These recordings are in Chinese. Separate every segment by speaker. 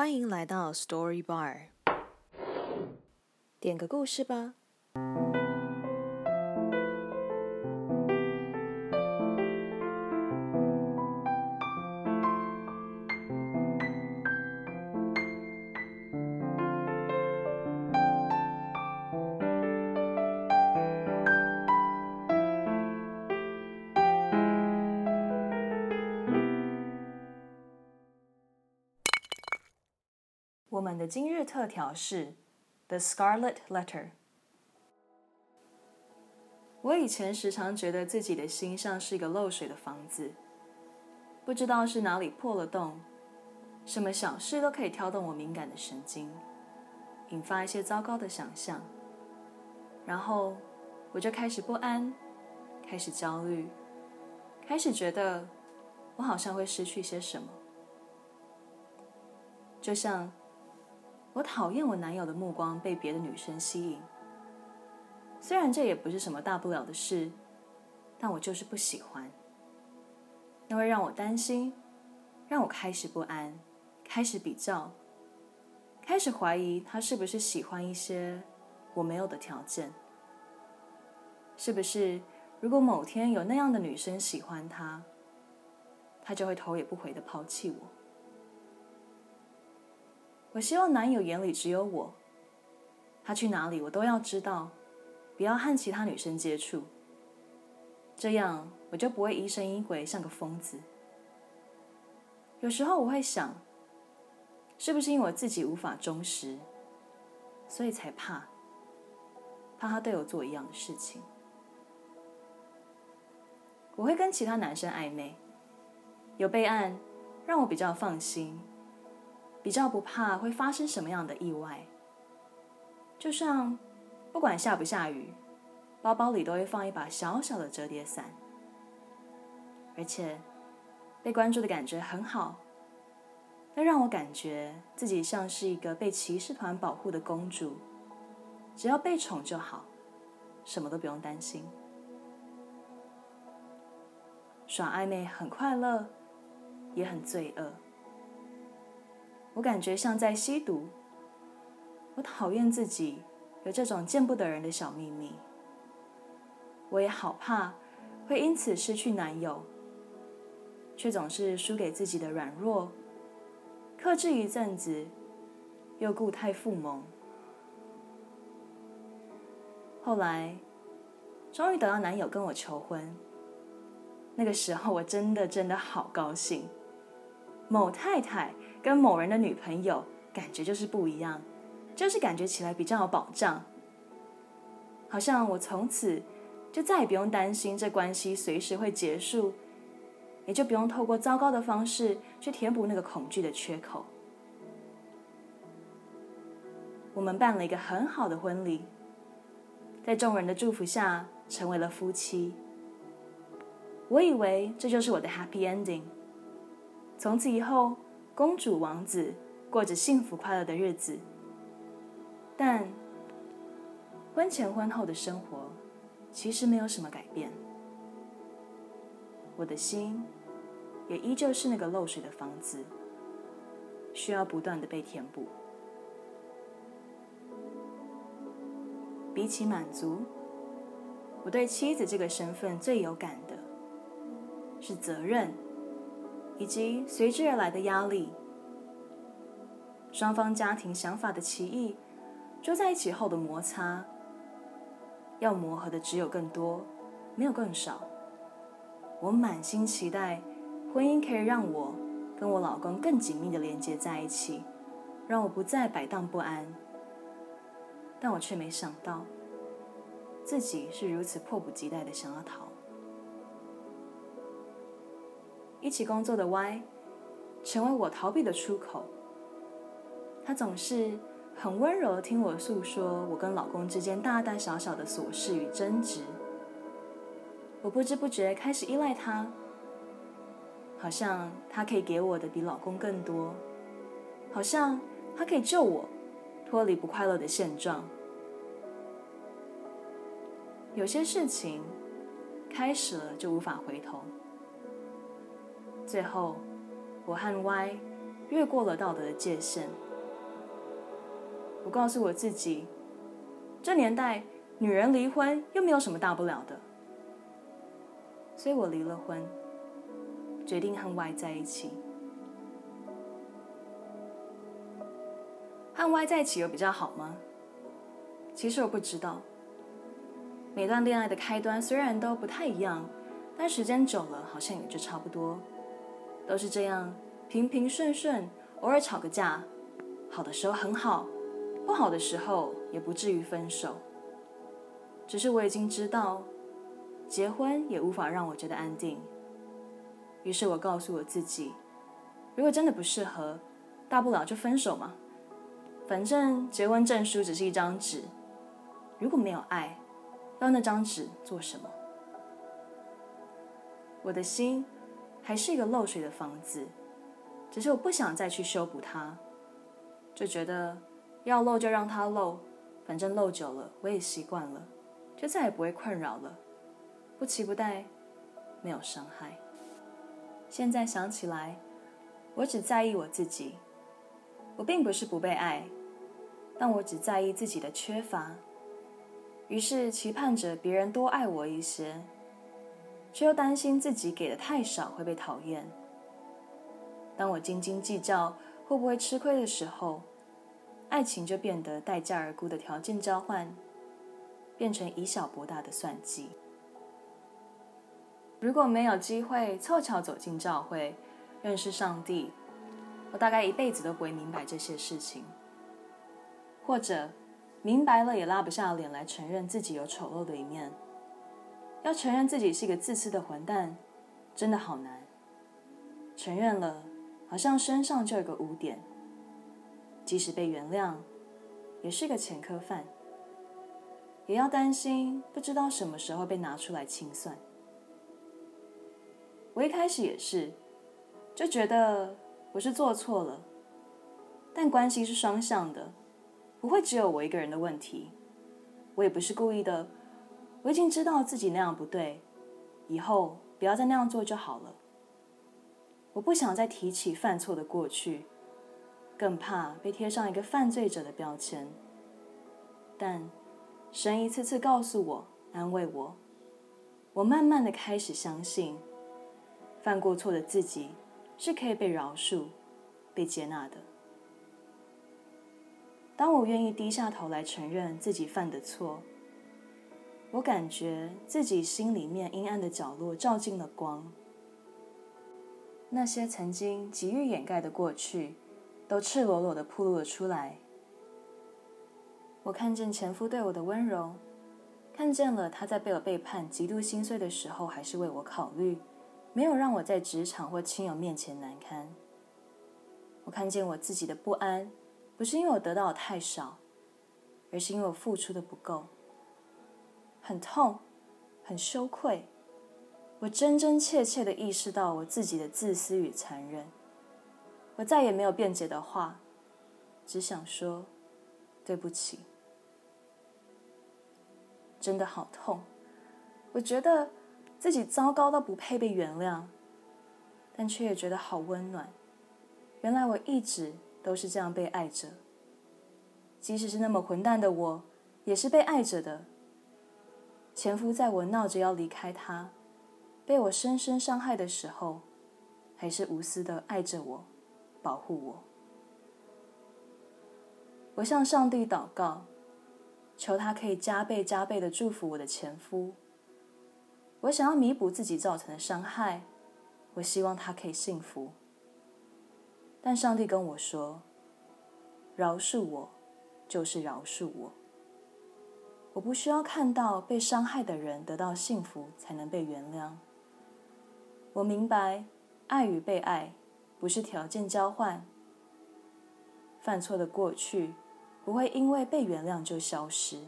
Speaker 1: 欢迎来到 Story Bar，点个故事吧。我们的今日特调是《The Scarlet Letter》。我以前时常觉得自己的心像是一个漏水的房子，不知道是哪里破了洞，什么小事都可以挑动我敏感的神经，引发一些糟糕的想象，然后我就开始不安，开始焦虑，开始觉得我好像会失去些什么，就像。我讨厌我男友的目光被别的女生吸引，虽然这也不是什么大不了的事，但我就是不喜欢。那会让我担心，让我开始不安，开始比较，开始怀疑他是不是喜欢一些我没有的条件，是不是如果某天有那样的女生喜欢他，他就会头也不回的抛弃我。我希望男友眼里只有我，他去哪里我都要知道，不要和其他女生接触，这样我就不会疑神疑鬼像个疯子。有时候我会想，是不是因为我自己无法忠实，所以才怕，怕他对我做一样的事情。我会跟其他男生暧昧，有备案，让我比较放心。比较不怕会发生什么样的意外，就像不管下不下雨，包包里都会放一把小小的折叠伞，而且被关注的感觉很好，那让我感觉自己像是一个被骑士团保护的公主，只要被宠就好，什么都不用担心。耍暧昧很快乐，也很罪恶。我感觉像在吸毒。我讨厌自己有这种见不得人的小秘密。我也好怕会因此失去男友，却总是输给自己的软弱，克制一阵子，又故态复萌。后来，终于等到男友跟我求婚。那个时候，我真的真的好高兴。某太太跟某人的女朋友感觉就是不一样，就是感觉起来比较有保障，好像我从此就再也不用担心这关系随时会结束，也就不用透过糟糕的方式去填补那个恐惧的缺口。我们办了一个很好的婚礼，在众人的祝福下成为了夫妻。我以为这就是我的 happy ending。从此以后，公主王子过着幸福快乐的日子。但婚前婚后的生活其实没有什么改变，我的心也依旧是那个漏水的房子，需要不断的被填补。比起满足，我对妻子这个身份最有感的是责任。以及随之而来的压力，双方家庭想法的歧异，住在一起后的摩擦，要磨合的只有更多，没有更少。我满心期待婚姻可以让我跟我老公更紧密的连接在一起，让我不再摆荡不安。但我却没想到，自己是如此迫不及待的想要逃。一起工作的 Y，成为我逃避的出口。他总是很温柔的听我诉说我跟老公之间大大小小的琐事与争执。我不知不觉开始依赖他，好像他可以给我的比老公更多，好像他可以救我脱离不快乐的现状。有些事情开始了就无法回头。最后，我和 Y 越过了道德的界限。我告诉我自己，这年代女人离婚又没有什么大不了的，所以我离了婚，决定和 Y 在一起。和 Y 在一起有比较好吗？其实我不知道。每段恋爱的开端虽然都不太一样，但时间久了好像也就差不多，都是这样平平顺顺，偶尔吵个架，好的时候很好，不好的时候也不至于分手。只是我已经知道，结婚也无法让我觉得安定。于是我告诉我自己，如果真的不适合，大不了就分手嘛，反正结婚证书只是一张纸，如果没有爱。要那张纸做什么？我的心还是一个漏水的房子，只是我不想再去修补它，就觉得要漏就让它漏，反正漏久了我也习惯了，就再也不会困扰了，不期不待，没有伤害。现在想起来，我只在意我自己，我并不是不被爱，但我只在意自己的缺乏。于是期盼着别人多爱我一些，却又担心自己给的太少会被讨厌。当我斤斤计较会不会吃亏的时候，爱情就变得待价而沽的条件交换，变成以小博大的算计。如果没有机会凑巧走进教会，认识上帝，我大概一辈子都不会明白这些事情，或者。明白了也拉不下脸来承认自己有丑陋的一面，要承认自己是一个自私的混蛋，真的好难。承认了，好像身上就有个污点，即使被原谅，也是个前科犯，也要担心不知道什么时候被拿出来清算。我一开始也是，就觉得我是做错了，但关系是双向的。不会只有我一个人的问题，我也不是故意的。我已经知道自己那样不对，以后不要再那样做就好了。我不想再提起犯错的过去，更怕被贴上一个犯罪者的标签。但神一次次告诉我，安慰我，我慢慢的开始相信，犯过错的自己是可以被饶恕、被接纳的。当我愿意低下头来承认自己犯的错，我感觉自己心里面阴暗的角落照进了光，那些曾经急于掩盖的过去，都赤裸裸的暴露了出来。我看见前夫对我的温柔，看见了他在被我背叛、极度心碎的时候，还是为我考虑，没有让我在职场或亲友面前难堪。我看见我自己的不安。不是因为我得到的太少，而是因为我付出的不够。很痛，很羞愧。我真真切切的意识到我自己的自私与残忍。我再也没有辩解的话，只想说对不起。真的好痛，我觉得自己糟糕到不配被原谅，但却也觉得好温暖。原来我一直。都是这样被爱着，即使是那么混蛋的我，也是被爱着的。前夫在我闹着要离开他，被我深深伤害的时候，还是无私的爱着我，保护我。我向上帝祷告，求他可以加倍加倍的祝福我的前夫。我想要弥补自己造成的伤害，我希望他可以幸福。但上帝跟我说：“饶恕我，就是饶恕我。我不需要看到被伤害的人得到幸福才能被原谅。我明白，爱与被爱不是条件交换。犯错的过去不会因为被原谅就消失。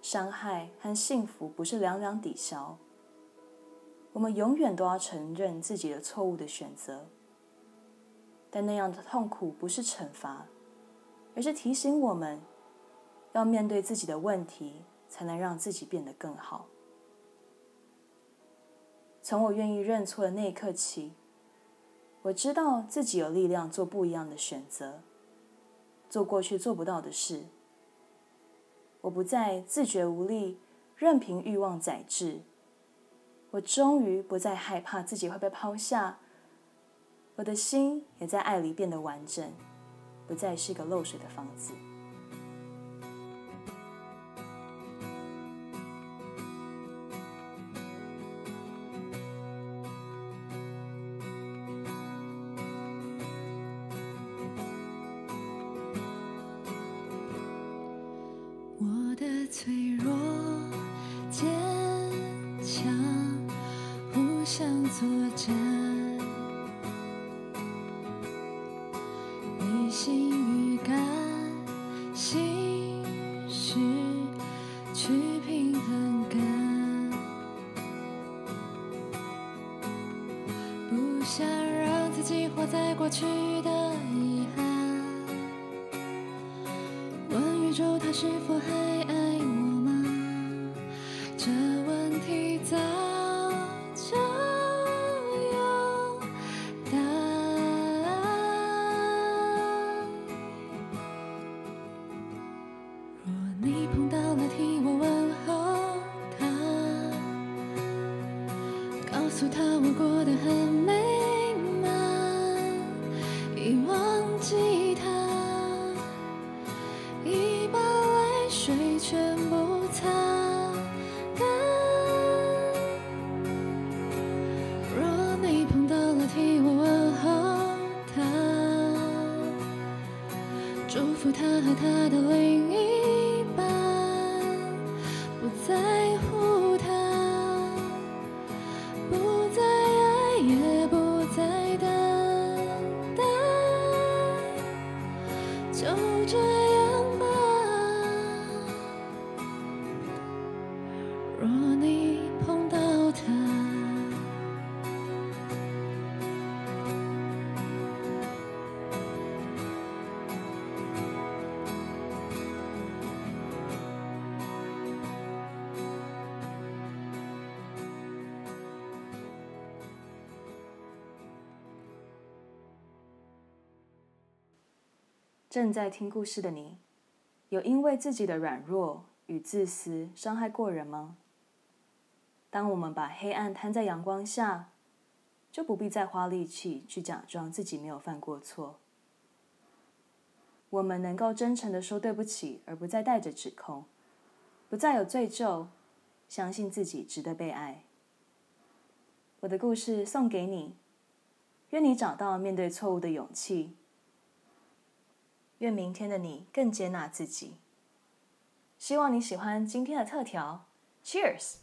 Speaker 1: 伤害和幸福不是两两抵消。我们永远都要承认自己的错误的选择。”但那样的痛苦不是惩罚，而是提醒我们，要面对自己的问题，才能让自己变得更好。从我愿意认错的那一刻起，我知道自己有力量做不一样的选择，做过去做不到的事。我不再自觉无力，任凭欲望宰制。我终于不再害怕自己会被抛下，我的心也在爱里变得完整，不再是一个漏水的房子。
Speaker 2: 的脆弱、坚强，互相作战，理性与感性事去平衡感，不想让自己活在过去的。他是否水全部擦干。若你碰到了替我问候他，祝福他和他的
Speaker 1: 正在听故事的你，有因为自己的软弱与自私伤害过人吗？当我们把黑暗摊在阳光下，就不必再花力气去假装自己没有犯过错。我们能够真诚地说对不起，而不再带着指控，不再有罪疚，相信自己值得被爱。我的故事送给你，愿你找到面对错误的勇气，愿明天的你更接纳自己。希望你喜欢今天的特调，Cheers！